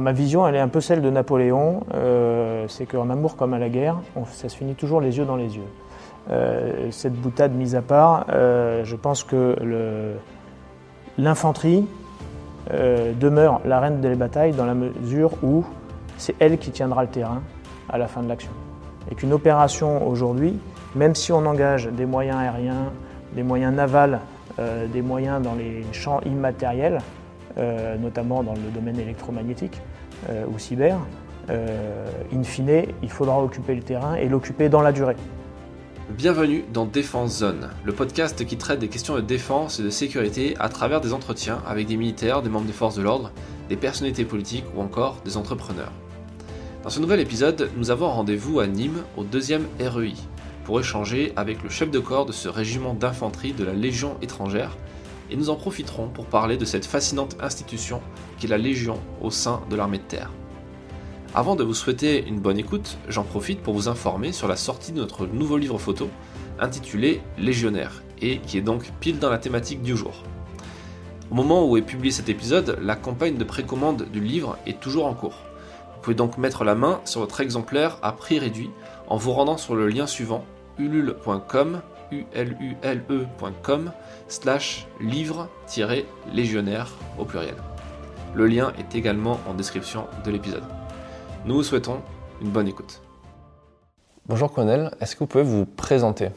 Ma vision, elle est un peu celle de Napoléon, euh, c'est qu'en amour comme à la guerre, ça se finit toujours les yeux dans les yeux. Euh, cette boutade mise à part, euh, je pense que l'infanterie demeure la reine des batailles dans la mesure où c'est elle qui tiendra le terrain à la fin de l'action. Et qu'une opération aujourd'hui, même si on engage des moyens aériens, des moyens navals, des moyens dans les champs immatériels, notamment dans le domaine électromagnétique euh, ou cyber, euh, in fine, il faudra occuper le terrain et l'occuper dans la durée. Bienvenue dans Défense Zone, le podcast qui traite des questions de défense et de sécurité à travers des entretiens avec des militaires, des membres des forces de l'ordre, des personnalités politiques ou encore des entrepreneurs. Dans ce nouvel épisode, nous avons rendez-vous à Nîmes au deuxième REI pour échanger avec le chef de corps de ce régiment d'infanterie de la Légion étrangère, et nous en profiterons pour parler de cette fascinante institution qu'est la Légion au sein de l'armée de terre. Avant de vous souhaiter une bonne écoute, j'en profite pour vous informer sur la sortie de notre nouveau livre photo intitulé Légionnaire et qui est donc pile dans la thématique du jour. Au moment où est publié cet épisode, la campagne de précommande du livre est toujours en cours. Vous pouvez donc mettre la main sur votre exemplaire à prix réduit en vous rendant sur le lien suivant ulule.com ulule.com slash livre-légionnaire au pluriel. Le lien est également en description de l'épisode. Nous vous souhaitons une bonne écoute. Bonjour colonel, est-ce que vous pouvez vous présenter?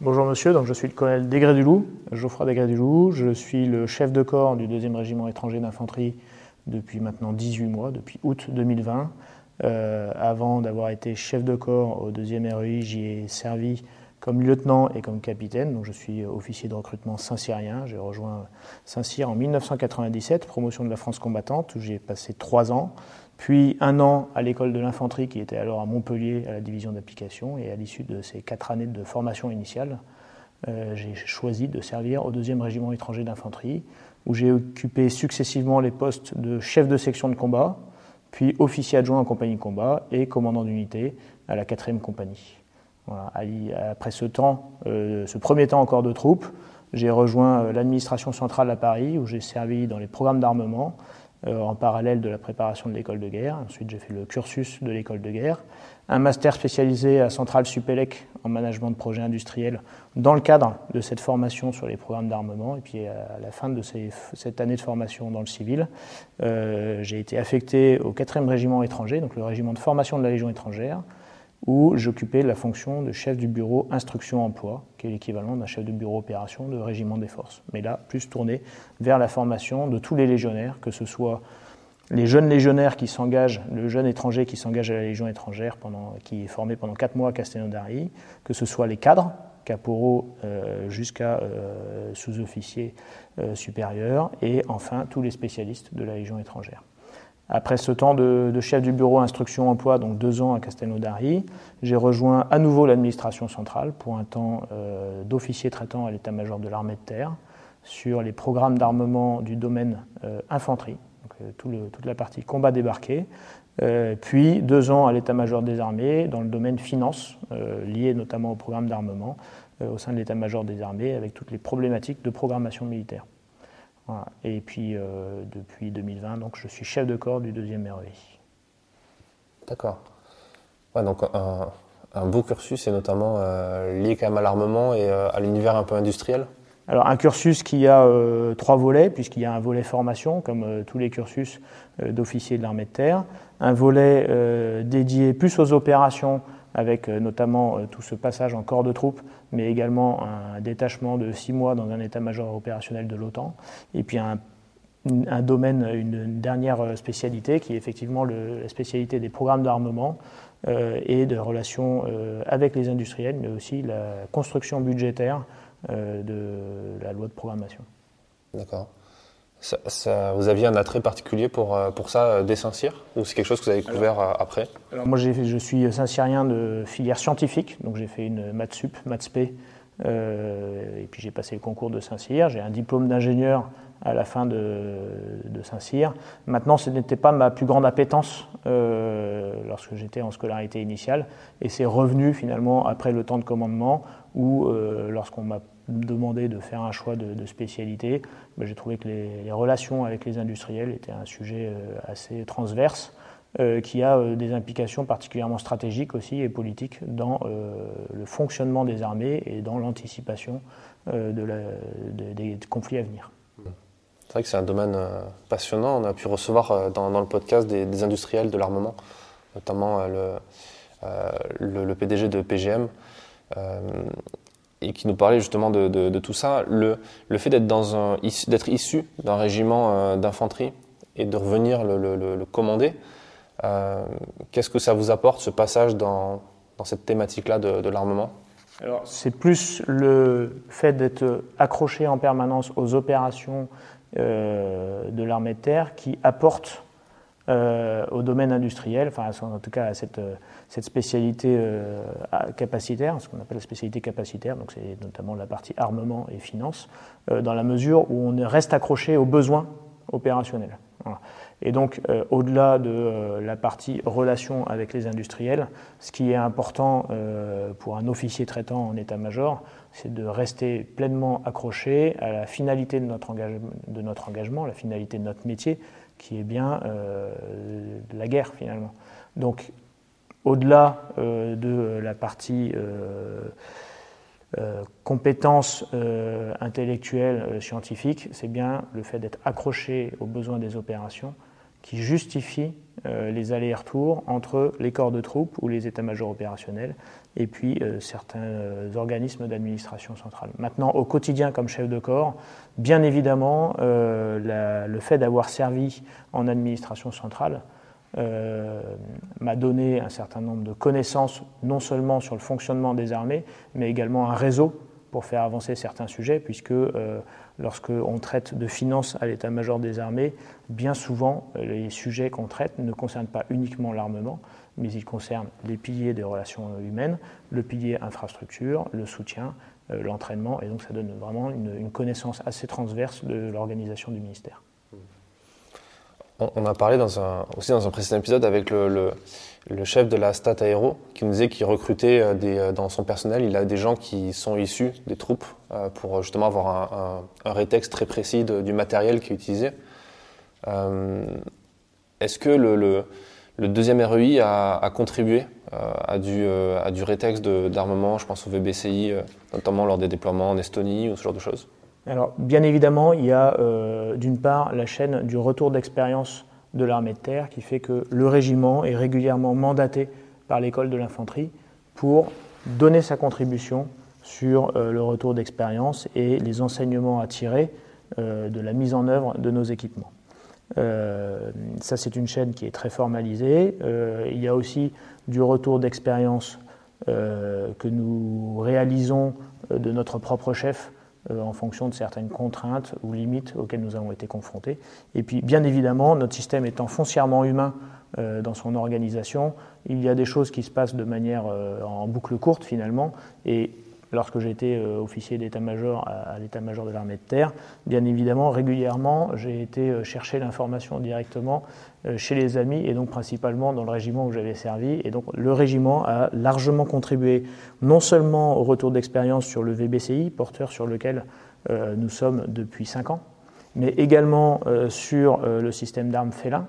Bonjour monsieur, donc je suis le colonel Degré du Loup, Geoffroy Degré du Loup, je suis le chef de corps du 2e régiment étranger d'infanterie depuis maintenant 18 mois, depuis août 2020. Euh, avant d'avoir été chef de corps au 2e REI, j'y ai servi comme lieutenant et comme capitaine. Je suis officier de recrutement saint-cyrien. J'ai rejoint Saint-Cyr en 1997, promotion de la France combattante, où j'ai passé trois ans. Puis un an à l'école de l'infanterie qui était alors à Montpellier à la division d'application. Et à l'issue de ces quatre années de formation initiale, euh, j'ai choisi de servir au deuxième régiment étranger d'infanterie, où j'ai occupé successivement les postes de chef de section de combat, puis officier adjoint en compagnie de combat et commandant d'unité à la quatrième compagnie. Après ce temps, euh, ce premier temps encore de troupes, j'ai rejoint euh, l'administration centrale à Paris où j'ai servi dans les programmes d'armement euh, en parallèle de la préparation de l'école de guerre. Ensuite, j'ai fait le cursus de l'école de guerre, un master spécialisé à Centrale Supélec en management de projets industriels dans le cadre de cette formation sur les programmes d'armement. Et puis à la fin de cette année de formation dans le civil, j'ai été affecté au 4e régiment étranger, donc le régiment de formation de la Légion étrangère, où j'occupais la fonction de chef du bureau instruction-emploi, qui est l'équivalent d'un chef de bureau opération de régiment des forces. Mais là, plus tourné vers la formation de tous les légionnaires, que ce soit les jeunes légionnaires qui s'engagent, le jeune étranger qui s'engage à la Légion étrangère, qui est formé pendant quatre mois à Castelnaudary, que ce soit les cadres, caporaux euh, jusqu'à euh, sous-officiers euh, supérieurs, et enfin tous les spécialistes de la Légion étrangère. Après ce temps de, chef du bureau instruction emploi, donc deux ans à Castelnaudary, j'ai rejoint à nouveau l'administration centrale pour un temps euh, d'officier traitant à l'état-major de l'armée de terre sur les programmes d'armement du domaine euh, infanterie, donc, euh, toute la partie combat débarqué, puis deux ans à l'état-major des armées dans le domaine finance, lié notamment au programme d'armement au sein de l'état-major des armées avec toutes les problématiques de programmation militaire. Et puis, euh, depuis 2020, donc, je suis chef de corps du deuxième REI. D'accord. donc un, beau cursus et notamment euh, lié quand même à l'armement et euh, à l'univers un peu industriel alors un cursus qui a trois volets, puisqu'il y a un volet formation, comme tous les cursus d'officiers de l'armée de terre, un volet dédié plus aux opérations avec euh, notamment euh, tout ce passage en corps de troupes, mais également un détachement de six mois dans un état-major opérationnel de l'OTAN, et puis un, domaine, une dernière euh, spécialité qui est effectivement la spécialité des programmes d'armement et de relations avec les industriels, mais aussi la construction budgétaire de la loi de programmation. D'accord vous aviez un attrait particulier pour, euh, pour ça euh, dès Saint-Cyr Ou c'est quelque chose que vous avez découvert euh, après alors Moi, je suis Saint-Cyrien de filière scientifique, donc j'ai fait une maths sup, maths et puis j'ai passé le concours de Saint-Cyr. J'ai un diplôme d'ingénieur à la fin de, de Saint-Cyr. Maintenant, ce n'était pas ma plus grande appétence lorsque j'étais en scolarité initiale, et c'est revenu finalement après le temps de commandement, où lorsqu'on m'a demandé de faire un choix de, spécialité, j'ai trouvé que les, relations avec les industriels étaient un sujet assez transverse. qui a des implications particulièrement stratégiques aussi et politiques dans le fonctionnement des armées et dans l'anticipation des conflits à venir. C'est vrai que c'est un domaine passionnant. On a pu recevoir dans, le podcast des, industriels de l'armement, notamment le, le, PDG de PGM, euh, et qui nous parlait justement de, tout ça. Le, le fait d'être issu d'un régiment euh, d'infanterie et de revenir le, commander, euh, qu'est-ce que ça vous apporte, ce passage dans, dans cette thématique-là de, l'armement? Alors, c'est plus le fait d'être accroché en permanence aux opérations de l'armée de terre qui apporte au domaine industriel, enfin en tout cas à cette, cette spécialité euh, capacitaire, ce qu'on appelle la spécialité capacitaire, donc c'est notamment la partie armement et finance, euh, dans la mesure où on reste accroché aux besoins opérationnels. Et donc, euh, au-delà de la partie relation avec les industriels, ce qui est important pour un officier traitant en état-major, c'est de rester pleinement accroché à la finalité de notre, engagement, de notre engagement, la finalité de notre métier, qui est bien la guerre finalement. Donc, au-delà euh, de la partie euh, euh, compétences intellectuelles, scientifiques, c'est bien le fait d'être accroché aux besoins des opérations qui justifie les allers-retours entre les corps de troupes ou les états-majors opérationnels et puis certains organismes d'administration centrale. Maintenant, au quotidien comme chef de corps, bien évidemment, le fait d'avoir servi en administration centrale euh, m'a donné un certain nombre de connaissances, non seulement sur le fonctionnement des armées, mais également un réseau pour faire avancer certains sujets, puisque euh, lorsqu'on traite de finances à l'état-major des armées, bien souvent, les sujets qu'on traite ne concernent pas uniquement l'armement, mais ils concernent les piliers des relations humaines, le pilier infrastructure, le soutien, euh, l'entraînement, et donc ça donne vraiment une connaissance assez transverse de l'organisation du ministère. On, a parlé aussi dans un précédent épisode avec le, chef de la Stat Aéro qui nous disait qu'il recrutait euh, euh, dans son personnel, il a des gens qui sont issus des troupes euh, pour justement avoir un, un, rétexte très précis du matériel qui est utilisé. Est-ce que le, deuxième REI a, contribué à, du, à du rétexte d'armement, je pense au VBCI, notamment lors des déploiements en Estonie ou ce genre de choses? Alors, bien évidemment, il y a euh, d'une part la chaîne du retour d'expérience de l'armée de terre qui fait que le régiment est régulièrement mandaté par l'école de l'infanterie pour donner sa contribution sur euh, le retour d'expérience et les enseignements à tirer euh, de la mise en œuvre de nos équipements. ça, c'est une chaîne qui est très formalisée. il y a aussi du retour d'expérience que nous réalisons de notre propre chef en fonction de certaines contraintes ou limites auxquelles nous avons été confrontés. Et puis, bien évidemment, notre système étant foncièrement humain euh, dans son organisation, il y a des choses qui se passent de manière euh, en boucle courte finalement, et lorsque j'étais euh, officier d'état-major à, l'état-major de l'armée de terre, bien évidemment, régulièrement, j'ai été euh, chercher l'information directement euh, chez les amis et donc principalement dans le régiment où j'avais servi. Et donc le régiment a largement contribué non seulement au retour d'expérience sur le VBCI, porteur sur lequel nous sommes depuis 5 ans, mais également sur le système d'armes félin,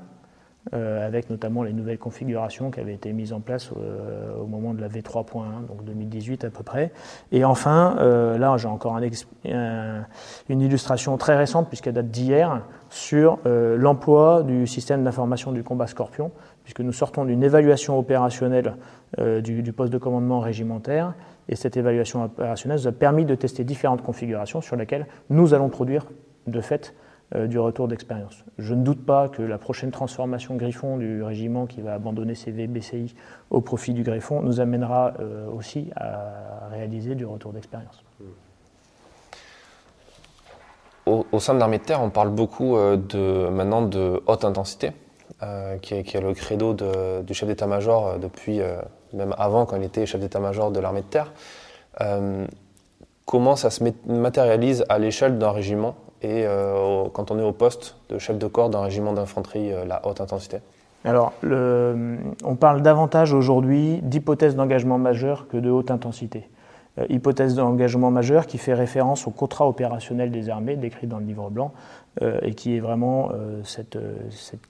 euh, avec notamment les nouvelles configurations qui avaient été mises en place euh, au moment de la V3.1, donc 2018 à peu près. Et enfin, euh, là j'ai encore une illustration très récente, puisqu'elle date d'hier, sur l'emploi du système d'information du combat Scorpion, puisque nous sortons d'une évaluation opérationnelle du, poste de commandement régimentaire, et cette évaluation opérationnelle nous a permis de tester différentes configurations sur lesquelles nous allons produire de fait du retour d'expérience. Je ne doute pas que la prochaine transformation Griffon du régiment qui va abandonner ses VBCI au profit du Griffon nous amènera euh, aussi à réaliser du retour d'expérience. Au, sein de l'armée de terre, on parle beaucoup euh, de, maintenant de haute intensité, qui est, le credo du chef d'état-major depuis, même avant quand il était chef d'état-major de l'armée de terre. comment ça se matérialise à l'échelle d'un régiment et euh, quand on est au poste de chef de corps d'un régiment d'infanterie, euh, la haute intensité alors, on parle davantage aujourd'hui d'hypothèses d'engagement majeur que de haute intensité. hypothèse d'engagement majeur qui fait référence au contrat opérationnel des armées décrit dans le livre blanc et qui est vraiment cette,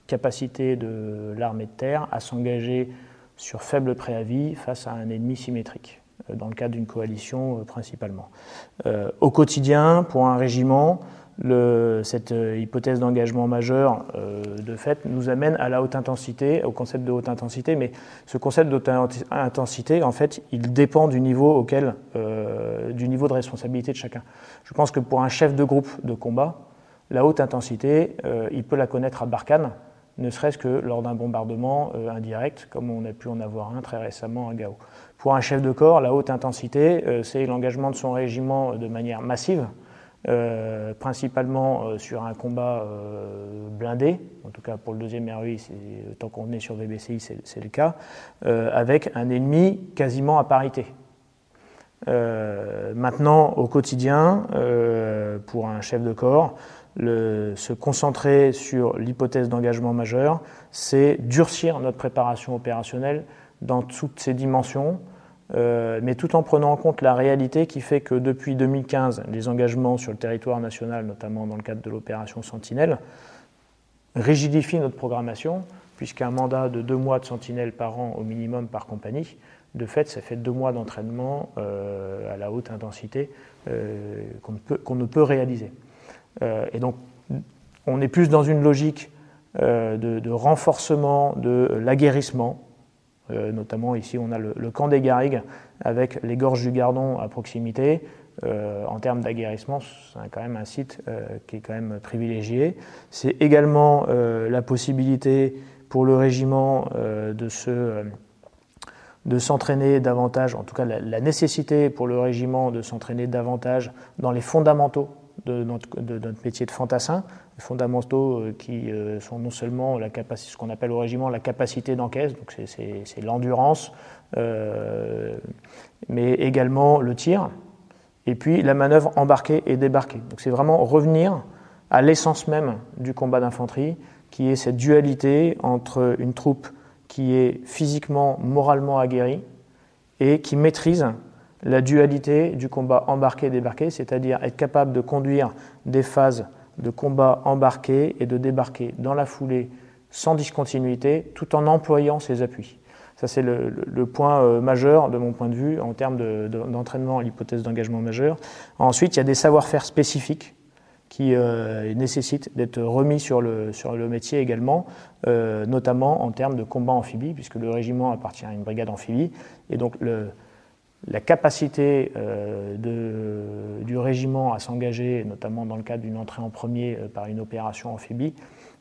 capacité de l'armée de terre à s'engager sur faible préavis face à un ennemi symétrique, dans le cadre d'une coalition principalement. au quotidien, pour un régiment, cette euh, hypothèse d'engagement majeur, euh, de fait, nous amène à la haute intensité, au concept de haute intensité. Mais ce concept de haute intensité, en fait, il dépend du niveau auquel, euh, du niveau de responsabilité de chacun. Je pense que pour un chef de groupe de combat, la haute intensité, il peut la connaître à Barkhane, ne serait-ce que lors d'un bombardement indirect, comme on a pu en avoir un très récemment à Gao. Pour un chef de corps, la haute intensité, c'est l'engagement de son régiment de manière massive euh, principalement euh, sur un combat euh, blindé, en tout cas pour le deuxième RUI, tant qu'on est sur VBCI, c'est le cas, avec un ennemi quasiment à parité. maintenant, au quotidien, pour un chef de corps, se concentrer sur l'hypothèse d'engagement majeur, c'est durcir notre préparation opérationnelle dans toutes ses dimensions, euh, mais tout en prenant en compte la réalité qui fait que depuis 2015, les engagements sur le territoire national, notamment dans le cadre de l'opération Sentinelle, rigidifient notre programmation, puisqu'un mandat de deux mois de Sentinelle par an au minimum par compagnie, de fait, ça fait deux mois d'entraînement euh, à la haute intensité euh, qu'on ne peut réaliser. et donc, on est plus dans une logique de, de renforcement de l'aguerrissement, euh, notamment ici, on a le, camp des Garrigues avec les gorges du Gardon à proximité. Euh, en termes d'aguerrissement, c'est quand même un site euh, qui est quand même privilégié. C'est également la possibilité pour le régiment de se de s'entraîner davantage, en tout cas la, nécessité pour le régiment de s'entraîner davantage dans les fondamentaux de notre, métier de fantassin, fondamentaux euh, qui euh, sont non seulement ce qu'on appelle au régiment la capacité d'encaisse, donc c'est l'endurance, euh, mais également le tir, et puis la manœuvre embarquée et débarquée. Donc c'est vraiment revenir à l'essence même du combat d'infanterie, qui est cette dualité entre une troupe qui est physiquement, moralement aguerrie et qui maîtrise la dualité du combat embarqué-débarqué, c'est-à-dire être capable de conduire des phases de combat embarqué et de débarquer dans la foulée sans discontinuité, tout en employant ses appuis. Ça, c'est le, point euh, majeur de mon point de vue en termes d'entraînement à l'hypothèse d'engagement majeur. Ensuite, il y a des savoir-faire spécifiques qui euh, nécessitent d'être remis sur le, métier également, euh, notamment en termes de combat amphibie, puisque le régiment appartient à une brigade amphibie. Et donc, le, la capacité euh, du régiment à s'engager, notamment dans le cadre d'une entrée en premier euh, par une opération amphibie,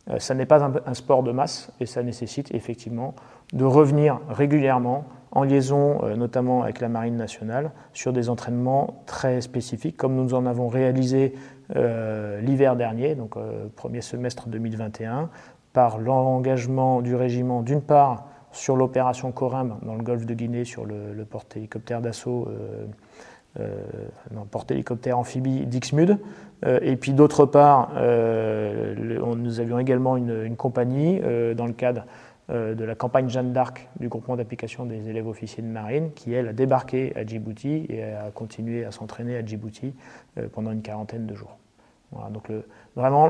euh, ça n'est pas un, sport de masse et ça nécessite effectivement de revenir régulièrement en liaison notamment avec la Marine nationale sur des entraînements très spécifiques comme nous en avons réalisé l'hiver dernier, donc premier semestre 2021, par l'engagement du régiment d'une part sur l'opération Corimbe dans le golfe de Guinée sur le, porte-hélicoptère d'assaut, euh, euh, porte-hélicoptère amphibie Dixmude. Euh, et puis d'autre part, nous avions également une, compagnie dans le cadre de la campagne Jeanne d'Arc du groupement d'application des élèves officiers de marine qui, elle, a débarqué à Djibouti et a continué à s'entraîner à Djibouti pendant une quarantaine de jours. donc vraiment,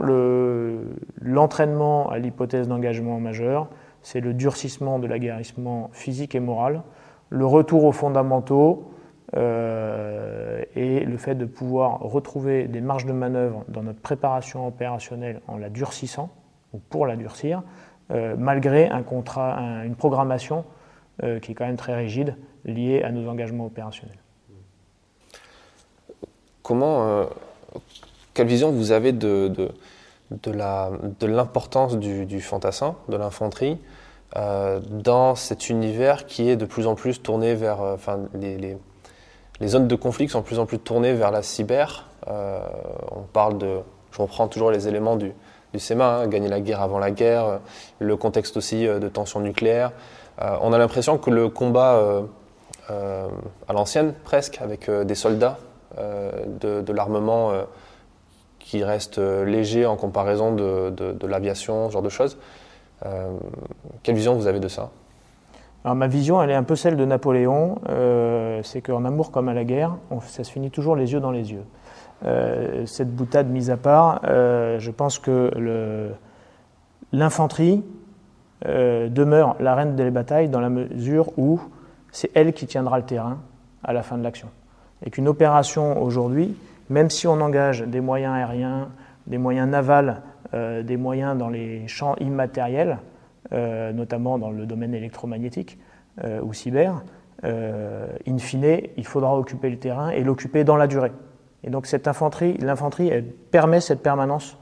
l'entraînement à l'hypothèse d'engagement majeur, c'est le durcissement de l'aguerrissement physique et moral, le retour aux fondamentaux euh, et le fait de pouvoir retrouver des marges de manœuvre dans notre préparation opérationnelle en la durcissant ou pour la durcir, euh, malgré une programmation euh, qui est quand même très rigide liée à nos engagements opérationnels. Comment, quelle vision vous avez de, l'importance du fantassin, de l'infanterie, euh, dans cet univers qui est de plus en plus tourné vers. Euh, enfin, les, zones de conflit sont de plus en plus tournées vers la cyber. Euh, on parle de. Je reprends toujours les éléments du, du SEMA, hein, gagner la guerre avant la guerre, le contexte aussi de tension nucléaire. on a l'impression que le combat à l'ancienne, presque, avec des soldats, de, l'armement qui reste léger en comparaison de, l'aviation, ce genre de choses, quelle vision vous avez de ça? Ma vision, elle est un peu celle de Napoléon, euh, c'est qu'en amour comme à la guerre, ça se finit toujours les yeux dans les yeux. Euh, cette boutade mise à part, euh, je pense que l'infanterie demeure la reine des batailles dans la mesure où c'est elle qui tiendra le terrain à la fin de l'action. Et qu'une opération aujourd'hui, même si on engage des moyens aériens, des moyens navals, des moyens dans les champs immatériels, euh, notamment dans le domaine électromagnétique euh, ou cyber, euh, in fine, il faudra occuper le terrain et l'occuper dans la durée. Et donc cette infanterie, l'infanterie, elle permet cette permanence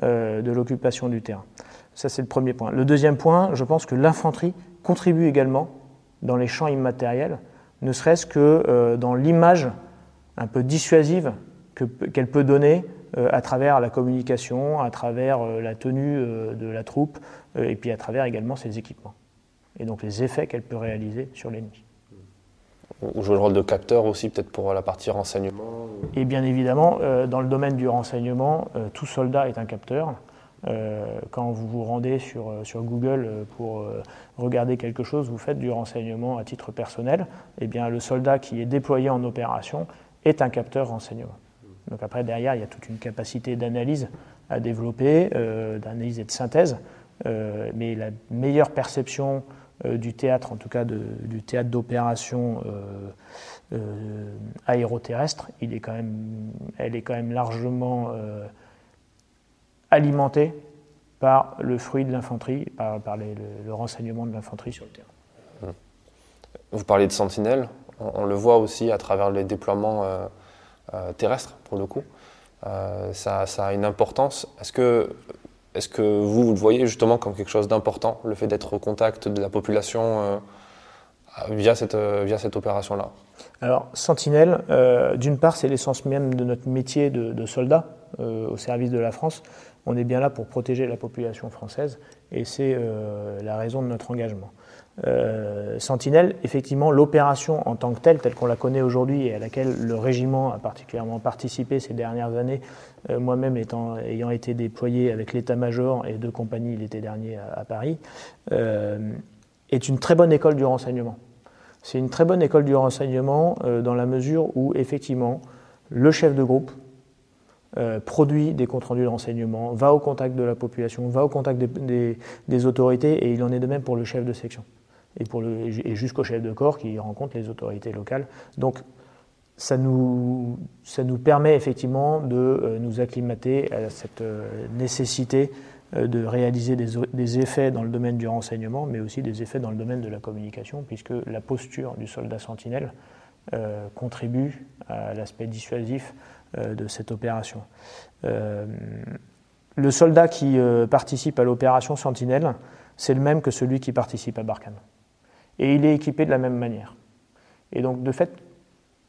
de l'occupation du terrain. Ça, c'est le premier point. Le deuxième point, je pense que l'infanterie contribue également dans les champs immatériels, ne serait-ce que dans l'image un peu dissuasive qu'elle peut donner à travers la communication, à travers la tenue de la troupe, euh, et puis à travers également ses équipements. Et donc les effets qu'elle peut réaliser sur l'ennemi. Ou jouer le rôle de capteur aussi, peut-être pour la partie renseignement Et bien évidemment, euh, dans le domaine du renseignement, euh, tout soldat est un capteur. quand vous vous rendez sur, sur Google pour regarder quelque chose, vous faites du renseignement à titre personnel, et bien le soldat qui est déployé en opération est un capteur renseignement. Donc après, derrière, il y a toute une capacité d'analyse à développer, d'analyse et de synthèse, euh, mais la meilleure perception euh, du théâtre, en tout cas du théâtre d'opération euh, aéroterrestre, il quand même, elle est quand même largement alimentée par le fruit de l'infanterie, par, le, renseignement de l'infanterie sur le terrain. Hum. Vous parlez de Sentinelle, on, le voit aussi à travers les déploiements terrestres, pour le coup. ça, ça, a une importance. Est-ce que est-ce que vous, le voyez justement comme quelque chose d'important, le fait d'être au contact de la population euh, via cette, euh, via cette opération-là? Alors, Sentinelle, euh, d'une part, c'est l'essence même de notre métier de, soldat au service de la France. On est bien là pour protéger la population française et c'est la raison de notre engagement. Euh, Sentinelle, effectivement, l'opération en tant que telle, telle qu'on la connaît aujourd'hui et à laquelle le régiment a particulièrement participé ces dernières années, euh, moi-même ayant été déployé avec l'état-major et deux compagnies l'été dernier à, Paris, euh, est une très bonne école du renseignement. C'est une très bonne école du renseignement dans la mesure où, effectivement, le chef de groupe produit des comptes rendus de renseignement, va au contact de la population, va au contact des autorités, et il en est de même pour le chef de section et, jusqu'au chef de corps qui rencontre les autorités locales. Donc ça nous, permet effectivement de euh, nous acclimater à cette euh, nécessité euh, de réaliser des, des, effets dans le domaine du renseignement, mais aussi des effets dans le domaine de la communication, puisque la posture du soldat sentinelle contribue à l'aspect dissuasif de cette opération. le soldat qui participe à l'opération Sentinelle, c'est le même que celui qui participe à Barkhane et il est équipé de la même manière. Et donc, de fait,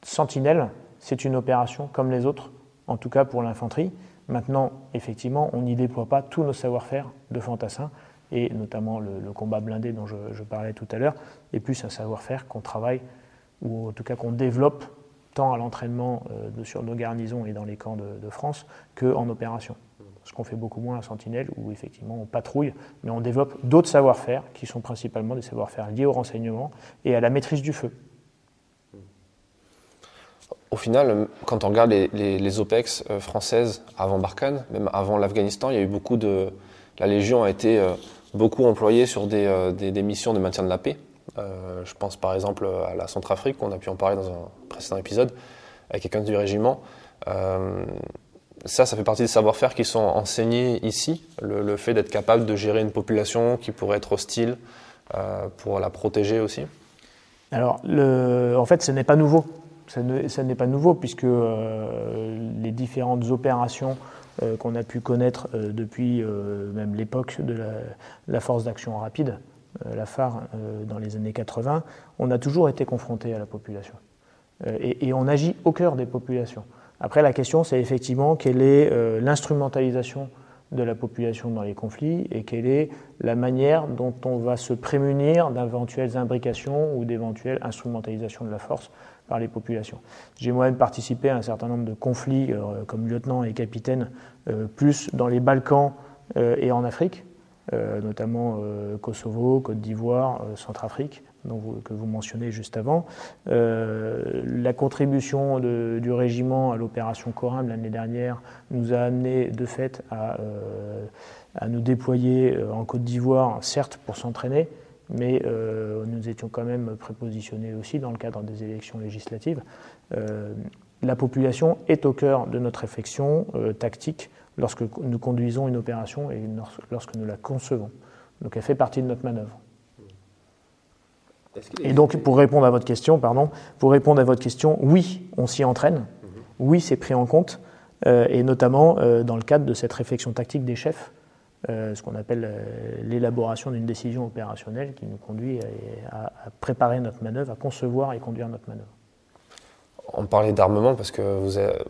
Sentinelle, c'est une opération comme les autres, en tout cas pour l'infanterie. Maintenant, effectivement, on n'y déploie pas tous nos savoir-faire de fantassins, et notamment le, combat blindé dont je, parlais tout à l'heure, et plus un savoir-faire qu'on travaille, ou en tout cas qu'on développe tant à l'entraînement euh, sur nos garnisons et dans les camps de, de France qu'en opération ce qu'on fait beaucoup moins à Sentinelle, où effectivement on patrouille, mais on développe d'autres savoir-faire qui sont principalement des savoir-faire liés au renseignement et à la maîtrise du feu. Au final, quand on regarde les, OPEX euh, françaises avant Barkhane, même avant l'Afghanistan, il y a eu beaucoup de. La Légion a été euh, beaucoup employée sur des, euh, des, missions de maintien de la paix. je pense par exemple à la Centrafrique, on a pu en parler dans un précédent épisode, avec quelqu'un du régiment ça, ça fait partie des savoir-faire qui sont enseignés ici, le, fait d'être capable de gérer une population qui pourrait être hostile euh, pour la protéger aussi Alors, en fait, ce n'est pas nouveau. Ça n'est pas nouveau puisque euh, les différentes opérations euh, qu'on a pu connaître depuis même l'époque de la, force d'action rapide, la phare dans les années 80, on a toujours été confronté à la population. Et on agit au cœur des populations. Après, la question, c'est effectivement quelle est euh, l'instrumentalisation de la population dans les conflits et quelle est la manière dont on va se prémunir d'éventuelles imbrications ou d'éventuelles instrumentalisations de la force par les populations. J'ai moi-même participé à un certain nombre de conflits euh, comme lieutenant et capitaine, euh, plus dans les Balkans et en Afrique. notamment Kosovo, Côte d'Ivoire, Centrafrique, que vous mentionnez juste avant. la contribution du régiment à l'opération Corim l'année dernière nous a amené de fait à, à nous déployer en Côte d'Ivoire, certes pour s'entraîner, mais euh, nous étions quand même prépositionnés aussi dans le cadre des élections législatives. Euh, la population est au cœur de notre réflexion euh, tactique lorsque nous conduisons une opération et lorsque nous la concevons. Donc elle fait partie de notre manœuvre. Et donc pour répondre à votre question, pardon, pour répondre à votre question, oui, on s'y entraîne, mhm. oui, c'est pris en compte, et notamment dans le cadre de cette réflexion tactique des chefs euh, ce qu'on appelle euh, l'élaboration d'une décision opérationnelle qui nous conduit à, préparer notre manœuvre, à concevoir et conduire notre manœuvre. On parlait d'armement parce que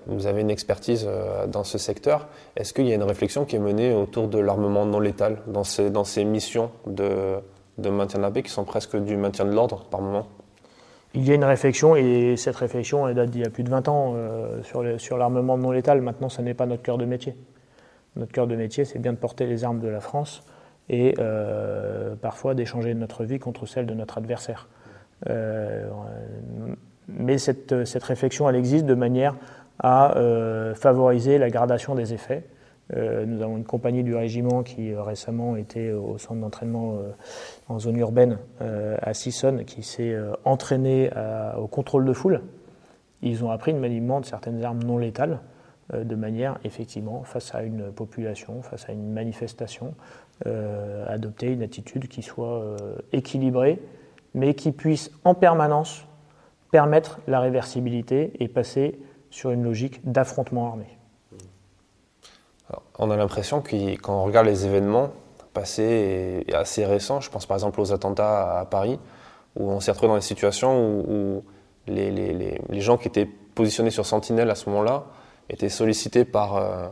vous avez une expertise euh, dans ce secteur. Est-ce qu'il y a une réflexion qui est menée autour de l'armement non létal dans ces, dans ces missions de, de maintien de la paix qui sont presque du maintien de l'ordre par moment il y a une réflexion et cette réflexion date d'il y a plus de 20 ans sur l'armement non létal. Maintenant, ce n'est pas notre cœur de métier. Notre cœur de métier, c'est bien de porter les armes de la France et euh, parfois d'échanger notre vie contre celle de notre adversaire. Euh, mais cette, réflexion, elle existe de manière à euh, favoriser la gradation des effets. Nous avons une compagnie du régiment qui récemment était au centre d'entraînement en zone urbaine à Sissonne, qui s'est entraînée au contrôle de foule. Ils ont appris le maniement de certaines armes non létales. Euh, de manière, effectivement, face à une population, face à une manifestation, euh, adopter une attitude qui soit euh, équilibrée, mais qui puisse en permanence permettre la réversibilité et passer sur une logique d'affrontement armé. On a l'impression que quand on regarde les événements passés et assez récents, je pense par exemple aux attentats à Paris, où on s'est retrouvé dans des situations où, les, gens qui étaient positionnés sur Sentinelle à ce moment-là été sollicité par, euh,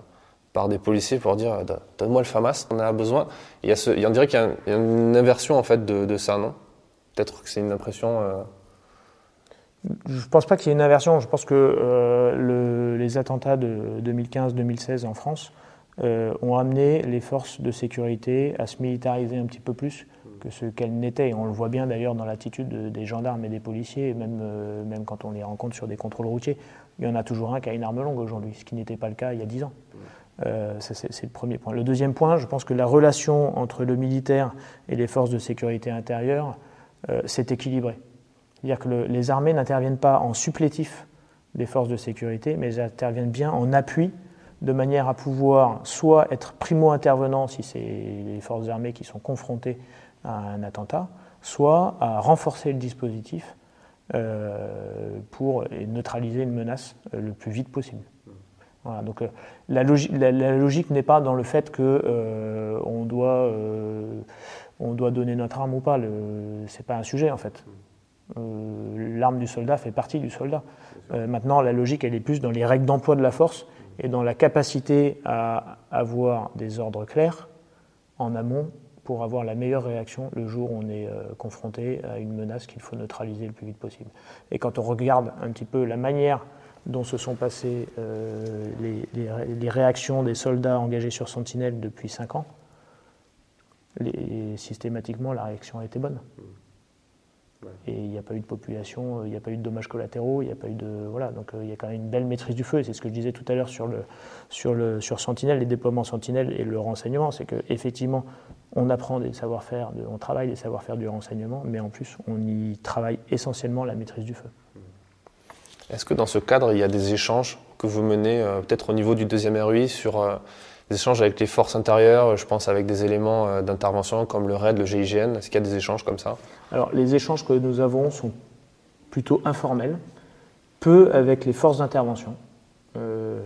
par des policiers pour dire donne-moi le FAMAS, on a besoin. Il y a ce, y dirait qu'il y, a une inversion en fait de, ça, non? Peut-être que c'est une impression. Euh... Je ne pense pas qu'il y ait une inversion. Je pense que euh, le, les attentats de 2015-2016 en France euh, ont amené les forces de sécurité à se militariser un petit peu plus que ce qu'elles n'étaient. On le voit bien d'ailleurs dans l'attitude des gendarmes et des policiers, même, même quand on les rencontre sur des contrôles routiers il y en a toujours un qui a une arme longue aujourd'hui, ce qui n'était pas le cas il y a dix ans. Euh, c'est le premier point. Le deuxième point, je pense que la relation entre le militaire et les forces de sécurité intérieure euh, s'est équilibrée. C'est-à-dire que les armées n'interviennent pas en supplétif des forces de sécurité, mais elles interviennent bien en appui, de manière à pouvoir soit être primo-intervenant si c'est les forces armées qui sont confrontées à un attentat, soit à renforcer le dispositif euh, pour neutraliser une menace euh, le plus vite possible. donc euh, la, logique n'est pas dans le fait que on doit doit donner notre arme ou pas. Ce n'est pas un sujet en fait. L'arme du soldat fait partie du soldat. maintenant, la logique, elle est plus dans les règles d'emploi de la force et dans la capacité à avoir des ordres clairs en amont pour avoir la meilleure réaction le jour où on est euh, confronté à une menace qu'il faut neutraliser le plus vite possible. Et quand on regarde un petit peu la manière dont se sont passées euh, les, réactions des soldats engagés sur Sentinelle depuis 5 ans, systématiquement la réaction a été bonne. Et il n'y a pas eu de population, il n'y a pas eu de dommages collatéraux, il n'y a pas eu de. Voilà, donc euh, il y a quand même une belle maîtrise du feu. Et c'est ce que je disais tout à l'heure sur, le, sur, le, sur Sentinelle, les déploiements Sentinelle et le renseignement. C'est qu'effectivement, on apprend des savoir-faire, on travaille des savoir-faire du renseignement, mais en plus, on y travaille essentiellement la maîtrise du feu. Est-ce que dans ce cadre, il y a des échanges que vous menez, euh, peut-être au niveau du deuxième RUI, sur euh, des échanges avec les forces intérieures, je pense avec des éléments euh, d'intervention comme le RAID, le GIGN Est-ce qu'il y a des échanges comme ça? Alors, les échanges que nous avons sont plutôt informels, peu avec les forces d'intervention. Euh,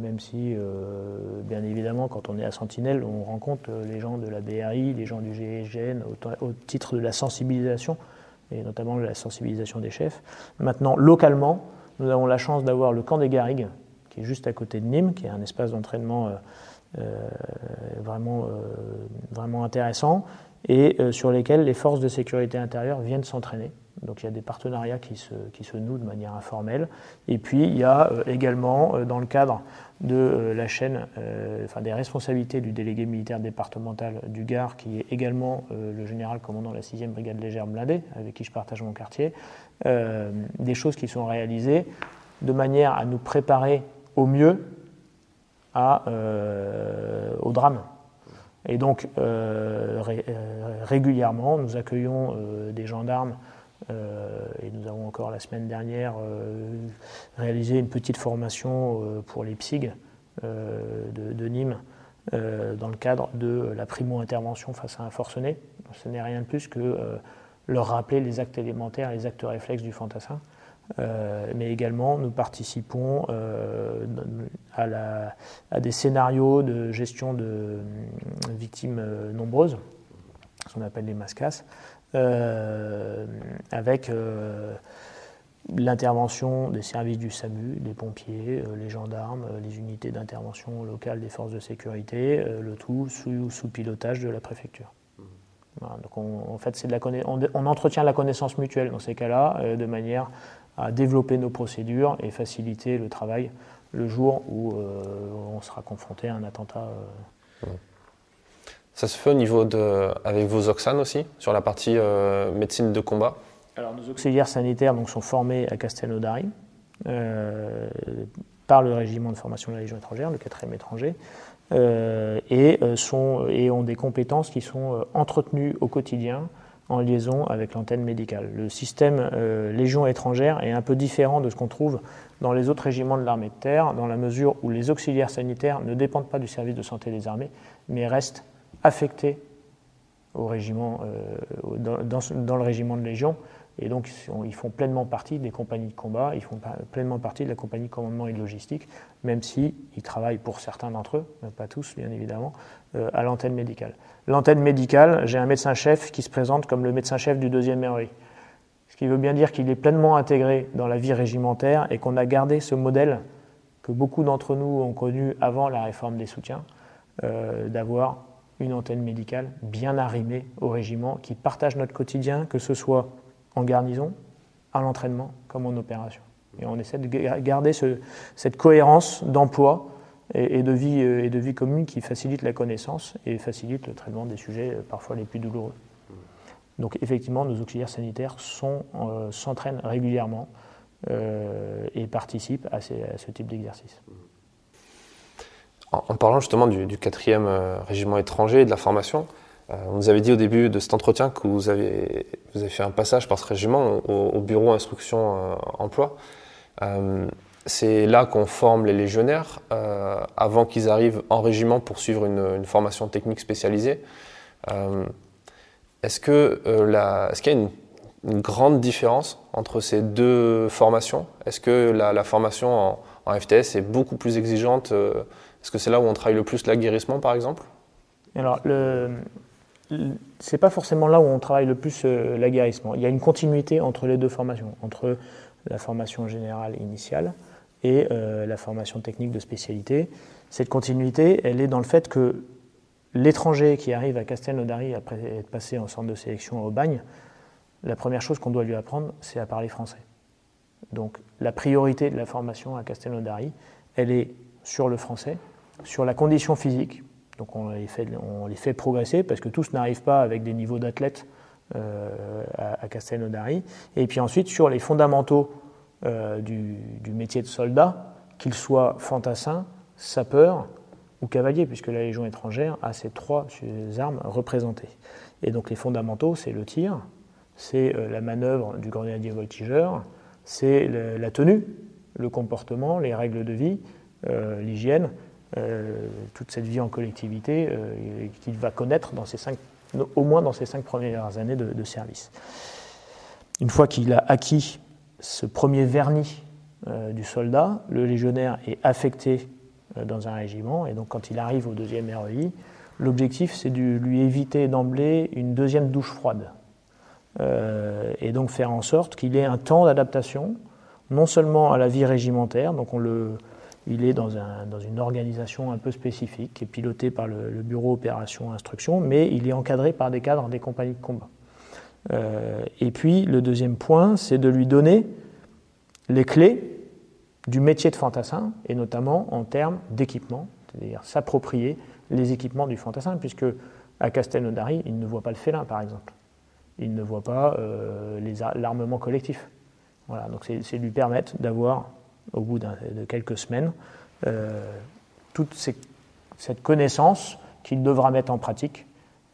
même si, euh, bien évidemment, quand on est à Sentinelle, on rencontre les gens de la BRI, les gens du GIGN au, titre de la sensibilisation, et notamment de la sensibilisation des chefs. Maintenant, localement, nous avons la chance d'avoir le camp des Garrigues, qui est juste à côté de Nîmes, qui est un espace d'entraînement vraiment, euh, vraiment intéressant et euh, sur lesquels les forces de sécurité intérieure viennent s'entraîner Donc il y a des partenariats qui se, qui se nouent de manière informelle. Et puis il y a également, dans le cadre de la chaîne, enfin des responsabilités du délégué militaire départemental du Gard, qui est également le général commandant de la 6e brigade légère blindée, avec qui je partage mon quartier, des choses qui sont réalisées de manière à nous préparer au mieux à, au drame. Et donc, euh, euh, régulièrement, nous accueillons euh, des gendarmes et nous avons encore la semaine dernière réalisé une petite formation pour les PSIG de, Nîmes dans le cadre de la primo-intervention face à un forcené. Ce n'est rien de plus que leur rappeler les actes élémentaires, les actes réflexes du fantassin. Euh, mais également nous participons euh, à, des scénarios de gestion de euh, victimes nombreuses, ce qu'on appelle les mascas, avec l'intervention des services du SAMU, des pompiers, les gendarmes, les unités d'intervention locale des forces de sécurité, le tout sous, pilotage de la préfecture. Donc en fait, de la on, on, entretient la connaissance mutuelle dans ces cas-là de manière à développer nos procédures et faciliter le travail le jour où euh, on sera confronté à un attentat. Euh. Ça se fait au niveau de, avec vos Oxanes aussi, sur la partie euh, médecine de combat? Alors nos auxiliaires sanitaires donc, sont formés à Castelnaudary par le régiment de formation de la Légion étrangère, le 4e étranger, et, sont, et ont des compétences qui sont entretenues au quotidien en liaison avec l'antenne médicale. Le système euh, Légion étrangère est un peu différent de ce qu'on trouve dans les autres régiments de l'armée de terre, dans la mesure où les auxiliaires sanitaires ne dépendent pas du service de santé des armées, mais restent affectés au régiment, euh, dans, le régiment de Légion et donc, ils font pleinement partie des compagnies de combat, ils font pleinement partie de la compagnie de commandement et de logistique, même s'ils travaillent pour certains d'entre eux, pas tous bien évidemment, euh, à l'antenne médicale. L'antenne médicale, j'ai un médecin-chef qui se présente comme le médecin-chef du deuxième REI. Ce qui veut bien dire qu'il est pleinement intégré dans la vie régimentaire et qu'on a gardé ce modèle que beaucoup d'entre nous ont connu avant la réforme des soutiens, euh, d'avoir une antenne médicale bien arrimée au régiment, qui partage notre quotidien, que ce soit en garnison, à l'entraînement comme en opération. Et on essaie de garder cette cohérence d'emploi et, de vie, euh, et de vie commune qui facilite la connaissance et facilite le traitement des sujets euh, parfois les plus douloureux. Donc effectivement, nos auxiliaires sanitaires euh, s'entraînent régulièrement et participent à, ce type d'exercice. En, parlant justement du, du 4e régiment étranger et de la formation, on nous avait dit au début de cet entretien que vous avez, vous avez fait un passage par ce régiment au, bureau instruction euh, emploi. Euh, c'est là qu'on forme les légionnaires avant qu'ils arrivent en régiment pour suivre une, formation technique spécialisée. est-ce que est-ce qu'il y a une, grande différence entre ces deux formations? Est-ce que la, formation en, en, FTS est beaucoup plus exigeante Est-ce que c'est là où on travaille le plus l'aguerrissement, par exemple? Alors, le, c'est pas forcément là où on travaille le plus euh, l'aguerrissement. Il y a une continuité entre les deux formations, entre la formation générale initiale et euh, la formation technique de spécialité. Cette continuité, elle est dans le fait que l'étranger qui arrive à Castelnaudary après être passé en centre de sélection au bagne, la première chose qu'on doit lui apprendre, c'est à parler français. Donc la priorité de la formation à Castelnaudary, elle est sur le français, sur la condition physique, donc on les fait, progresser parce que tous n'arrivent pas avec des niveaux d'athlètes euh, à, à Castelnaudary. Et puis ensuite sur les fondamentaux euh, du, métier de soldat, qu'ils soient fantassins, sapeurs ou cavaliers, puisque la Légion étrangère a ces trois armes représentées. Et donc les fondamentaux, c'est le tir, c'est euh, la manœuvre du grenadier voltigeur, c'est la tenue, le comportement, les règles de vie, l'hygiène, toute cette vie en collectivité euh, qu'il va connaître au moins dans ces cinq premières années de, service. Une fois qu'il a acquis ce premier vernis euh, du soldat, le légionnaire est affecté dans un régiment, et donc quand il arrive au deuxième REI, l'objectif c'est de lui éviter d'emblée une deuxième douche froide, et donc faire en sorte qu'il ait un temps d'adaptation, non seulement à la vie régimentaire, donc on le, il est dans, une organisation un peu spécifique, qui est pilotée par le, bureau opération instruction, mais il est encadré par des cadres des compagnies de combat. et puis le deuxième point, c'est de lui donner les clés du métier de fantassin, et notamment en termes d'équipement, c'est-à-dire s'approprier les équipements du fantassin, puisque à Castelnaudary, il ne voit pas le félin, par exemple. Il ne voit pas euh, l'armement collectif. Voilà, donc c'est lui permettre d'avoir, au bout de quelques semaines, euh, toute cette connaissance qu'il devra mettre en pratique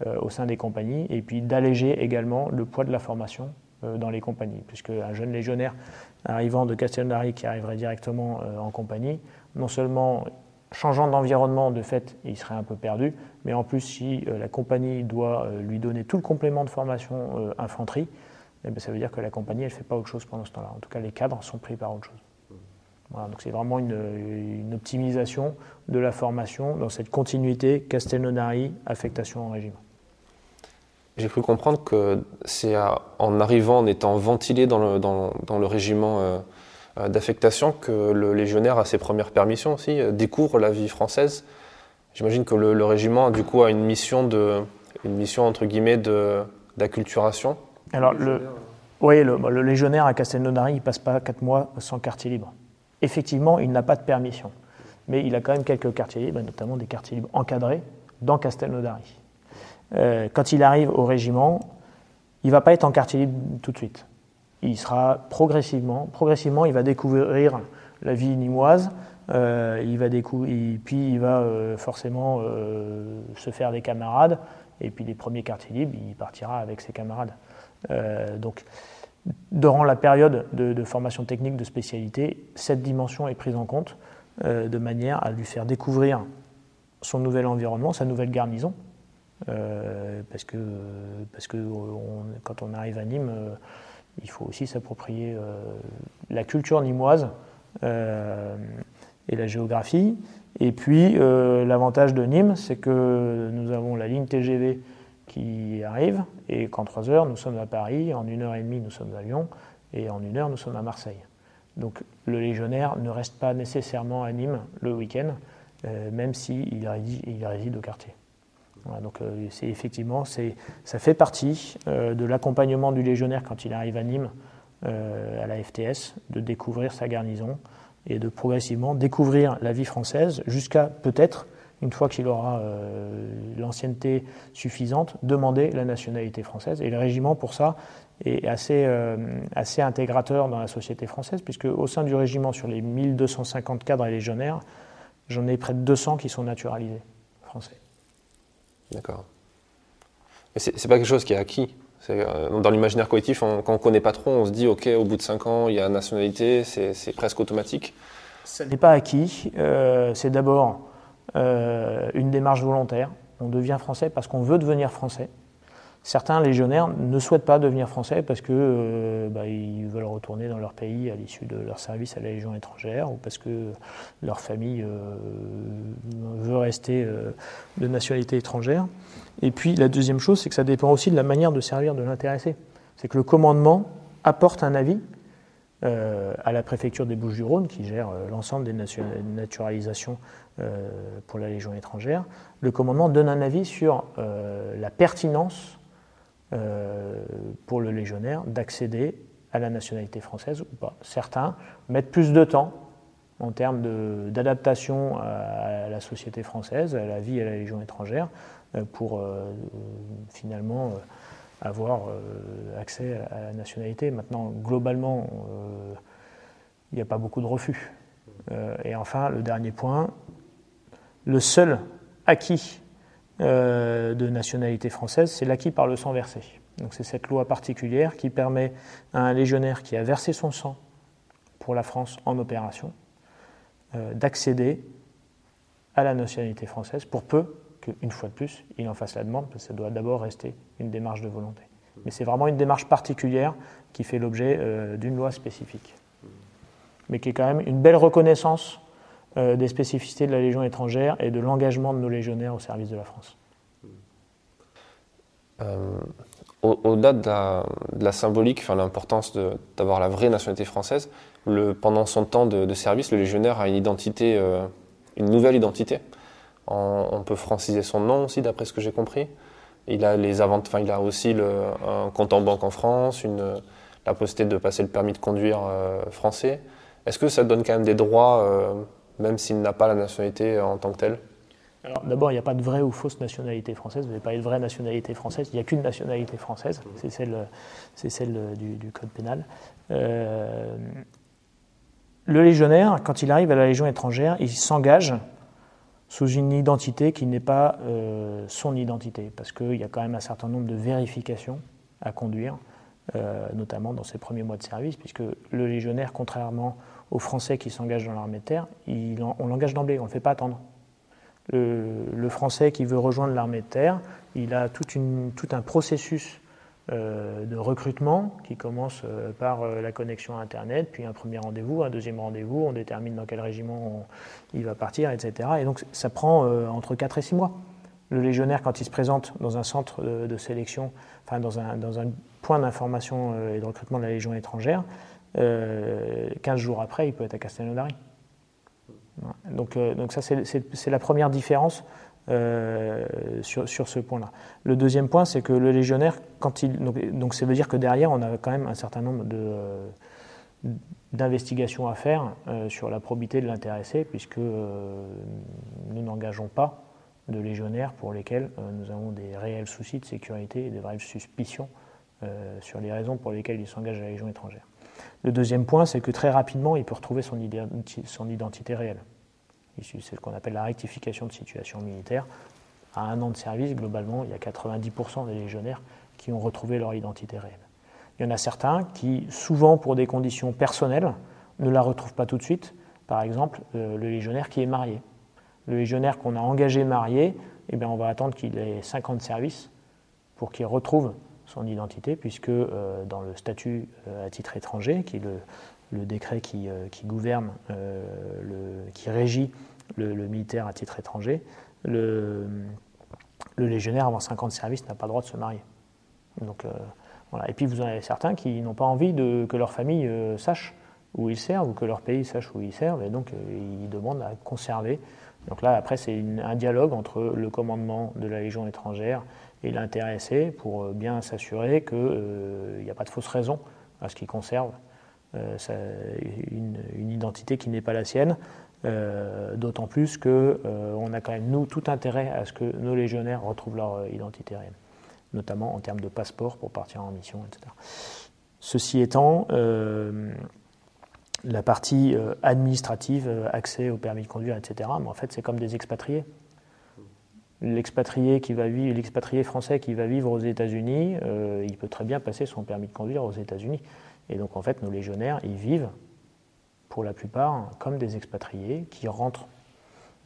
euh, au sein des compagnies, et puis d'alléger également le poids de la formation dans les compagnies, puisque un jeune légionnaire arrivant de Castelnaudary qui arriverait directement en compagnie, non seulement changeant d'environnement, de fait, il serait un peu perdu. Mais en plus, si euh, la compagnie doit euh, lui donner tout le complément de formation euh, infanterie, eh ben, ça veut dire que la compagnie, ne fait pas autre chose pendant ce temps-là. En tout cas, les cadres sont pris par autre chose. Voilà, donc c'est vraiment une, optimisation de la formation dans cette continuité Castelnaudary, affectation en régiment. J'ai cru comprendre que c'est en arrivant, en étant ventilé dans le, dans, dans le régiment euh, d'affectation que le légionnaire a ses premières permissions aussi, euh, découvre la vie française. J'imagine que le, régiment du coup a une mission de, une mission entre guillemets de d'acculturation. Alors le, oui, le, légionnaire à Castelnaudary, il passe pas quatre mois sans quartier libre. Effectivement, il n'a pas de permission, mais il a quand même quelques quartiers libres, notamment des quartiers libres encadrés dans Castelnaudary. Euh, quand il arrive au régiment, il va pas être en quartier libre tout de suite il sera progressivement, progressivement, il va découvrir la vie nimoise, euh, il va puis il va euh, forcément se faire des camarades, et puis les premiers quartiers libres, il partira avec ses camarades. donc, durant la période de, formation technique de spécialité, cette dimension est prise en compte de manière à lui faire découvrir son nouvel environnement, sa nouvelle garnison, parce que, parce que quand on arrive à Nîmes, il faut aussi s'approprier euh, la culture nimoise euh, et la géographie. Et puis, euh, l'avantage de Nîmes, c'est que nous avons la ligne TGV qui arrive, et qu'en trois heures, nous sommes à Paris, en une heure et demie, nous sommes à Lyon, et en une heure, nous sommes à Marseille. Donc, le légionnaire ne reste pas nécessairement à Nîmes le week-end, même s'il réside au quartier donc euh, c'est effectivement, ça fait partie euh, de l'accompagnement du légionnaire quand il arrive à Nîmes, euh, à la FTS, de découvrir sa garnison et de progressivement découvrir la vie française jusqu'à peut-être, une fois qu'il aura l'ancienneté suffisante, demander la nationalité française. Et le régiment, pour ça, est assez, assez intégrateur dans la société française, puisque au sein du régiment, sur les 1250 cadres et légionnaires, j'en ai près de 200 qui sont naturalisés français. D'accord. Mais c'est pas quelque chose qui est acquis. Euh, dans l'imaginaire collectif, quand on ne connaît pas trop, on se dit, OK, au bout de 5 ans, il y a nationalité, c'est presque automatique. Ça n'est pas acquis. Euh, c'est d'abord euh, une démarche volontaire. On devient français parce qu'on veut devenir français. Certains légionnaires ne souhaitent pas devenir français parce qu'ils euh, bah, veulent retourner dans leur pays à l'issue de leur service à la Légion étrangère ou parce que leur famille euh, veut rester de nationalité étrangère. Et puis la deuxième chose, c'est que ça dépend aussi de la manière de servir de l'intéressé. C'est que le commandement apporte un avis à la préfecture des Bouches-du-Rhône, qui gère l'ensemble des naturalisations pour la Légion étrangère. Le commandement donne un avis sur la pertinence euh, pour le légionnaire d'accéder à la nationalité française ou pas. Certains mettent plus de temps en termes d'adaptation à la société française, à la vie à la Légion étrangère, euh, pour euh, finalement avoir accès à la nationalité. Maintenant, globalement, il n'y a pas beaucoup de refus. et enfin, le dernier point, le seul acquis euh, de nationalité française, c'est l'acquis par le sang versé. Donc c'est cette loi particulière qui permet à un légionnaire qui a versé son sang pour la France en opération euh, d'accéder à la nationalité française pour peu qu'une fois de plus il en fasse la demande, parce que ça doit d'abord rester une démarche de volonté. Mais c'est vraiment une démarche particulière qui fait l'objet euh, d'une loi spécifique, mais qui est quand même une belle reconnaissance euh, des spécificités de la Légion étrangère et de l'engagement de nos légionnaires au service de la France. Euh, au-delà de, la, symbolique, enfin, l'importance d'avoir la vraie nationalité française, pendant son temps de, service, le légionnaire a une euh, nouvelle identité. on peut franciser son nom aussi, d'après ce que j'ai compris. il a, les enfin, il a aussi le, un compte en banque en France, la possibilité de passer le permis de conduire français. Est-ce que ça donne quand même des droits, même s'il n'a pas la nationalité en tant que telle d'abord, il n'y a pas de vraie ou fausse nationalité française. Vous n'avez pas de vraie nationalité française. Il n'y a qu'une nationalité française. C'est celle, c'est celle du, code pénal. Euh, le légionnaire, quand il arrive à la Légion étrangère, il s'engage sous une identité qui n'est pas euh, son identité, parce qu'il y a quand même un certain nombre de vérifications à conduire, euh, notamment dans ses premiers mois de service, puisque le légionnaire, contrairement aux Français qui s'engagent dans l'armée de terre, on l'engage d'emblée, on ne le fait pas attendre. Le, Français qui veut rejoindre l'armée de terre, il a tout, un processus euh, de recrutement qui commence euh, par euh, la connexion Internet, puis un premier rendez-vous, un deuxième rendez-vous, on détermine dans quel régiment il va partir, etc. Et donc ça prend entre 4 et 6 mois. Le légionnaire, quand il se présente dans un centre de, sélection, enfin dans un point d'information et de recrutement de la Légion étrangère, 15 jours après, il peut être à Castelnaudary. Donc, euh, donc ça, c'est la première différence euh, sur, ce point-là. Le deuxième point, c'est que le légionnaire, quand il, donc, ça veut dire que derrière, on a quand même un certain nombre euh, d'investigations à faire sur la probité de l'intéressé, puisque nous n'engageons pas de légionnaires pour lesquels nous avons des réels soucis de sécurité et des vraies suspicions sur les raisons pour lesquelles il s'engage à la Légion étrangère. Le deuxième point, c'est que très rapidement, il peut retrouver son, identité réelle. C'est ce qu'on appelle la rectification de situation militaire. À un an de service, globalement, il y a 90% des légionnaires qui ont retrouvé leur identité réelle. Il y en a certains qui, souvent pour des conditions personnelles, ne la retrouvent pas tout de suite. Par exemple, euh, le légionnaire qui est marié. Le légionnaire qu'on a engagé marié, eh bien, on va attendre qu'il ait 50 services pour qu'il retrouve son identité, puisque euh, dans le statut euh, à titre étranger, qui est le, décret qui, euh, gouverne, qui régit le, militaire à titre étranger, le, légionnaire avant 50 services n'a pas le droit de se marier. Donc, voilà. Et puis vous en avez certains qui n'ont pas envie que leur famille sache où ils servent ou que leur pays sache où ils servent, et donc ils demandent à conserver. Donc là, après, c'est un dialogue entre le commandement de la Légion étrangère et l'intéressé pour euh, bien s'assurer qu'il euh, n'y a pas de fausse raison à ce qui conserve euh, une, identité qui n'est pas la sienne. D'autant plus qu'on a quand même, nous, tout intérêt à ce que nos légionnaires retrouvent leur identité réelle, notamment en termes de passeport pour partir en mission, etc. Ceci étant, la partie administrative, accès au permis de conduire, etc., mais en fait, c'est comme des expatriés l'expatrié français qui va vivre aux États-Unis, euh, il peut très bien passer son permis de conduire aux États-Unis. Et donc en fait, nos légionnaires, ils vivent pour la plupart comme des expatriés qui rentrent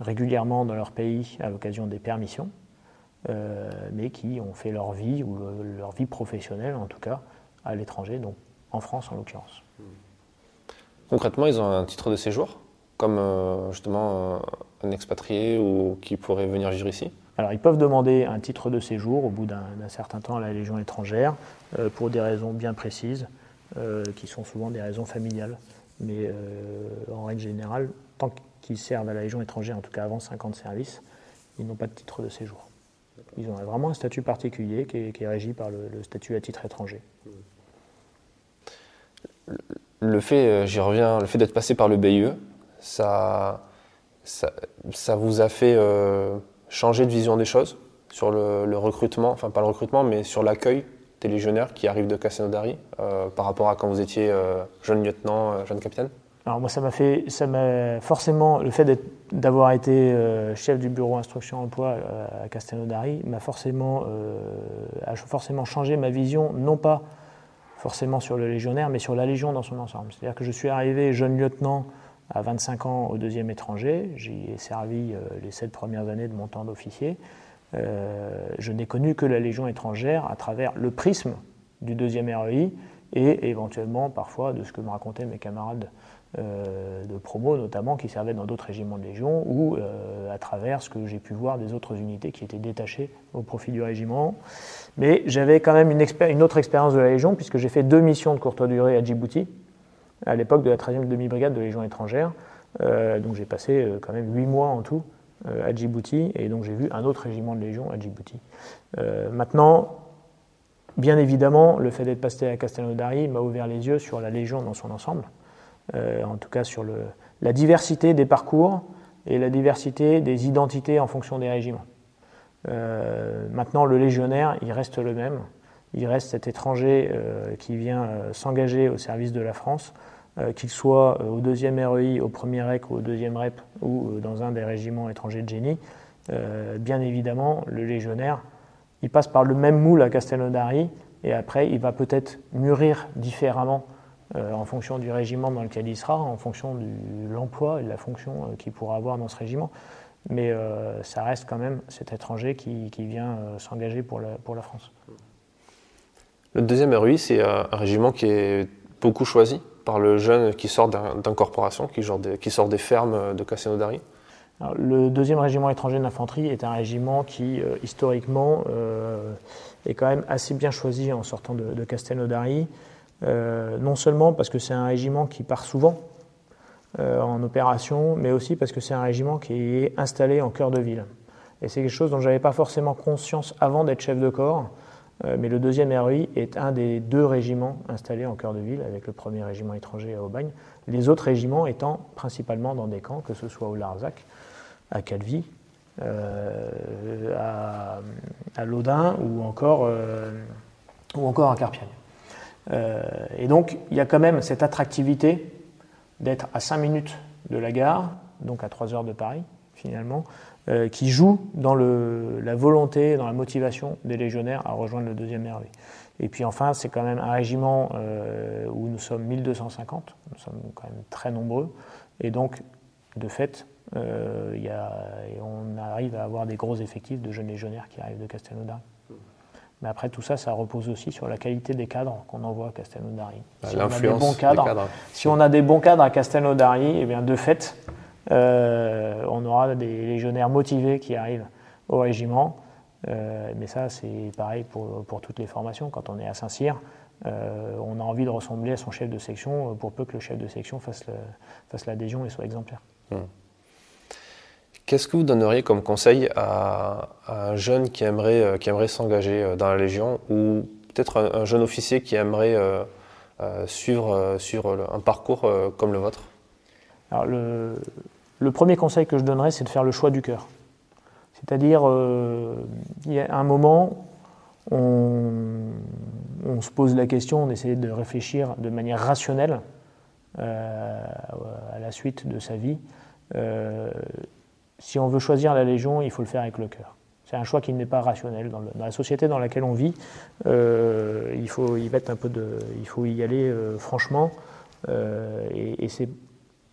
régulièrement dans leur pays à l'occasion des permissions, euh, mais qui ont fait leur vie ou leur vie professionnelle en tout cas à l'étranger, donc en France en l'occurrence. Concrètement, ils ont un titre de séjour, comme euh, justement un expatrié ou qui pourrait venir vivre ici? Alors, ils peuvent demander un titre de séjour au bout d'un certain temps à la Légion étrangère euh, pour des raisons bien précises, euh, qui sont souvent des raisons familiales. Mais euh, en règle générale, tant qu'ils servent à la Légion étrangère, en tout cas avant 50 services, ils n'ont pas de titre de séjour. Ils ont vraiment un statut particulier qui est, régi par le, statut à titre étranger. Le fait, j'y reviens, le fait d'être passé par le BIE, ça, ça, ça, vous a fait changer de vision des choses sur le, recrutement, enfin pas le recrutement, mais sur l'accueil des légionnaires qui arrivent de Cassinodari euh, par rapport à quand vous étiez euh, jeune lieutenant, euh, jeune capitaine Alors moi, ça m'a fait, ça m'a forcément, le fait d'avoir été chef du bureau instruction emploi à Castelnaudary m'a forcément, a forcément changé ma vision, non pas forcément sur le légionnaire, mais sur la Légion dans son ensemble. C'est-à-dire que je suis arrivé jeune lieutenant à 25 ans au deuxième étranger. J'y ai servi euh, les sept premières années de mon temps d'officier. Euh, je n'ai connu que la Légion étrangère à travers le prisme du deuxième REI et éventuellement parfois de ce que me racontaient mes camarades euh, de promo notamment qui servaient dans d'autres régiments de Légion ou à travers ce que j'ai pu voir des autres unités qui étaient détachées au profit du régiment. Mais j'avais quand même une, une autre expérience de la Légion puisque j'ai fait deux missions de courte durée à Djibouti à l'époque de la 13e demi-brigade de Légion étrangère. Euh, donc j'ai passé euh, quand même 8 mois en tout à Djibouti, et donc j'ai vu un autre régiment de Légion à Djibouti. maintenant, bien évidemment, le fait d'être passé à Castelnaudary m'a ouvert les yeux sur la Légion dans son ensemble, en tout cas sur la diversité des parcours et la diversité des identités en fonction des régiments. maintenant, le légionnaire, il reste le même il reste cet étranger euh, qui vient euh, s'engager au service de la France, euh, qu'il soit au deuxième REI, au premier REC ou au deuxième REP ou dans un des régiments étrangers de génie. bien évidemment, le légionnaire, il passe par le même moule à Castelnaudary et après, il va peut-être mûrir différemment en fonction du régiment dans lequel il sera, en fonction de l'emploi et de la fonction qu'il pourra avoir dans ce régiment. Mais ça reste quand même cet étranger qui, vient s'engager pour pour la France. Le deuxième RUI, c'est un, régiment qui est beaucoup choisi par le jeune qui sort d'incorporation, qui, qui, sort des fermes de Castelnaudary. Le deuxième régiment étranger d'infanterie est un régiment qui, euh, historiquement, euh, est quand même assez bien choisi en sortant de, de Castelnaudary. Euh, non seulement parce que c'est un régiment qui part souvent en opération, mais aussi parce que c'est un régiment qui est installé en cœur de ville. Et c'est quelque chose dont je n'avais pas forcément conscience avant d'être chef de corps. Euh, mais le deuxième RUI est un des deux régiments installés en cœur de ville, avec le premier régiment étranger à Aubagne, les autres régiments étant principalement dans des camps, que ce soit au Larzac, à Calvi, euh, à, à, Laudun ou encore, euh, ou encore à Carpiagne. et donc, il y a quand même cette attractivité d'être à 5 minutes de la gare, donc à 3 heures de Paris, finalement, euh, qui joue dans le, la volonté, dans la motivation des légionnaires à rejoindre le deuxième RV. Et puis enfin, c'est quand même un régiment euh, où nous sommes 1250, nous sommes quand même très nombreux, et donc, de fait, euh, y a, on arrive à avoir des gros effectifs de jeunes légionnaires qui arrivent de Castelnaudary. Mais après, tout ça, ça repose aussi sur la qualité des cadres qu'on envoie à Castelnaudary. Si on a des bons cadres, Si on a des bons cadres à Castelnaudary, eh bien, de fait, on aura des légionnaires motivés qui arrivent au régiment. Euh, mais ça, c'est pareil pour, pour, toutes les formations. Quand on est à Saint-Cyr, euh, on a envie de ressembler à son chef de section pour peu que le chef de section fasse, fasse l'adhésion et soit exemplaire. Hmm. Qu'est-ce que vous donneriez comme conseil à, un jeune qui aimerait, qui aimerait s'engager dans la Légion ou peut-être un, jeune officier qui aimerait suivre sur un parcours comme le vôtre? Alors le, le premier conseil que je donnerais, c'est de faire le choix du cœur. C'est-à-dire, euh, il y a un moment, on, se pose la question, on essaie de réfléchir de manière rationnelle euh, à la suite de sa vie. Euh, si on veut choisir la Légion, il faut le faire avec le cœur. C'est un choix qui n'est pas rationnel. Dans, la société dans laquelle on vit, il, faut y mettre un peu de, il faut y aller franchement. et c'est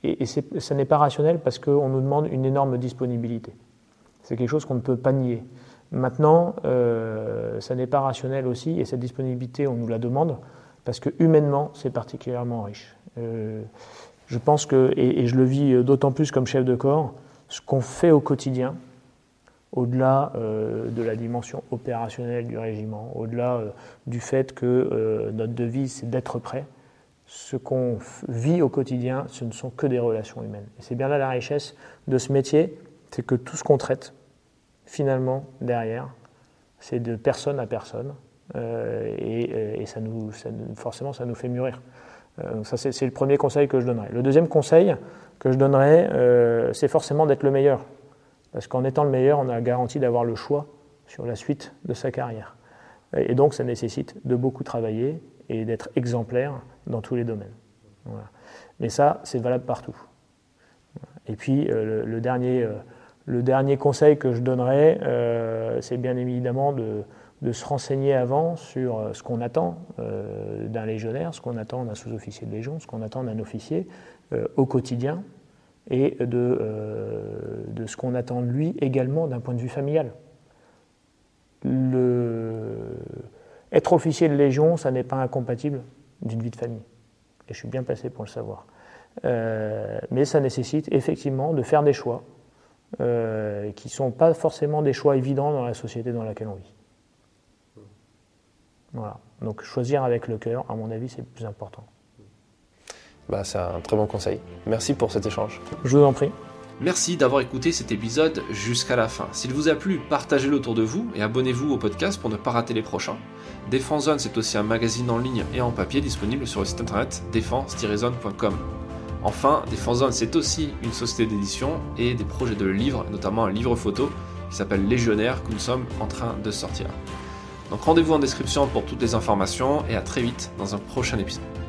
et, ça n'est pas rationnel parce qu'on nous demande une énorme disponibilité. C'est quelque chose qu'on ne peut pas nier. Maintenant, euh, ça n'est pas rationnel aussi, et cette disponibilité, on nous la demande, parce que humainement, c'est particulièrement riche. Euh, je pense que, et, je le vis d'autant plus comme chef de corps, ce qu'on fait au quotidien, au-delà euh, de la dimension opérationnelle du régiment, au-delà du fait que notre devise, c'est d'être prêt, ce qu'on vit au quotidien, ce ne sont que des relations humaines. Et c'est bien là la richesse de ce métier, c'est que tout ce qu'on traite, finalement, derrière, c'est de personne à personne. Euh, et, ça nous, forcément, ça nous fait mûrir. Euh, ça, c'est le premier conseil que je donnerais. Le deuxième conseil que je donnerais, euh, c'est forcément d'être le meilleur. Parce qu'en étant le meilleur, on a garanti d'avoir le choix sur la suite de sa carrière. Et donc, ça nécessite de beaucoup travailler et d'être exemplaire dans tous les domaines. Mais ça, c'est valable partout. Et puis, euh, le, dernier, euh, le dernier conseil que je donnerais, euh, c'est bien évidemment de, se renseigner avant sur ce qu'on attend d'un légionnaire, ce qu'on attend d'un sous-officier de légion, ce qu'on attend d'un officier au quotidien, et de, ce qu'on attend de lui également d'un point de vue familial. Être officier de Légion, ça n'est pas incompatible d'une vie de famille. Et je suis bien passé pour le savoir. Euh, mais ça nécessite effectivement de faire des choix euh, qui ne sont pas forcément des choix évidents dans la société dans laquelle on vit. Voilà. Donc choisir avec le cœur, à mon avis, c'est le plus important. Bah, c'est un très bon conseil. Merci pour cet échange. Je vous en prie. Merci d'avoir écouté cet épisode jusqu'à la fin. S'il vous a plu, partagez-le autour de vous et abonnez-vous au podcast pour ne pas rater les prochains. Défense Zone, c'est aussi un magazine en ligne et en papier disponible sur le site internet défense-zone.com. Enfin, Défense Zone, c'est aussi une société d'édition et des projets de livres, notamment un livre photo qui s'appelle Légionnaire que nous sommes en train de sortir. Donc rendez-vous en description pour toutes les informations et à très vite dans un prochain épisode.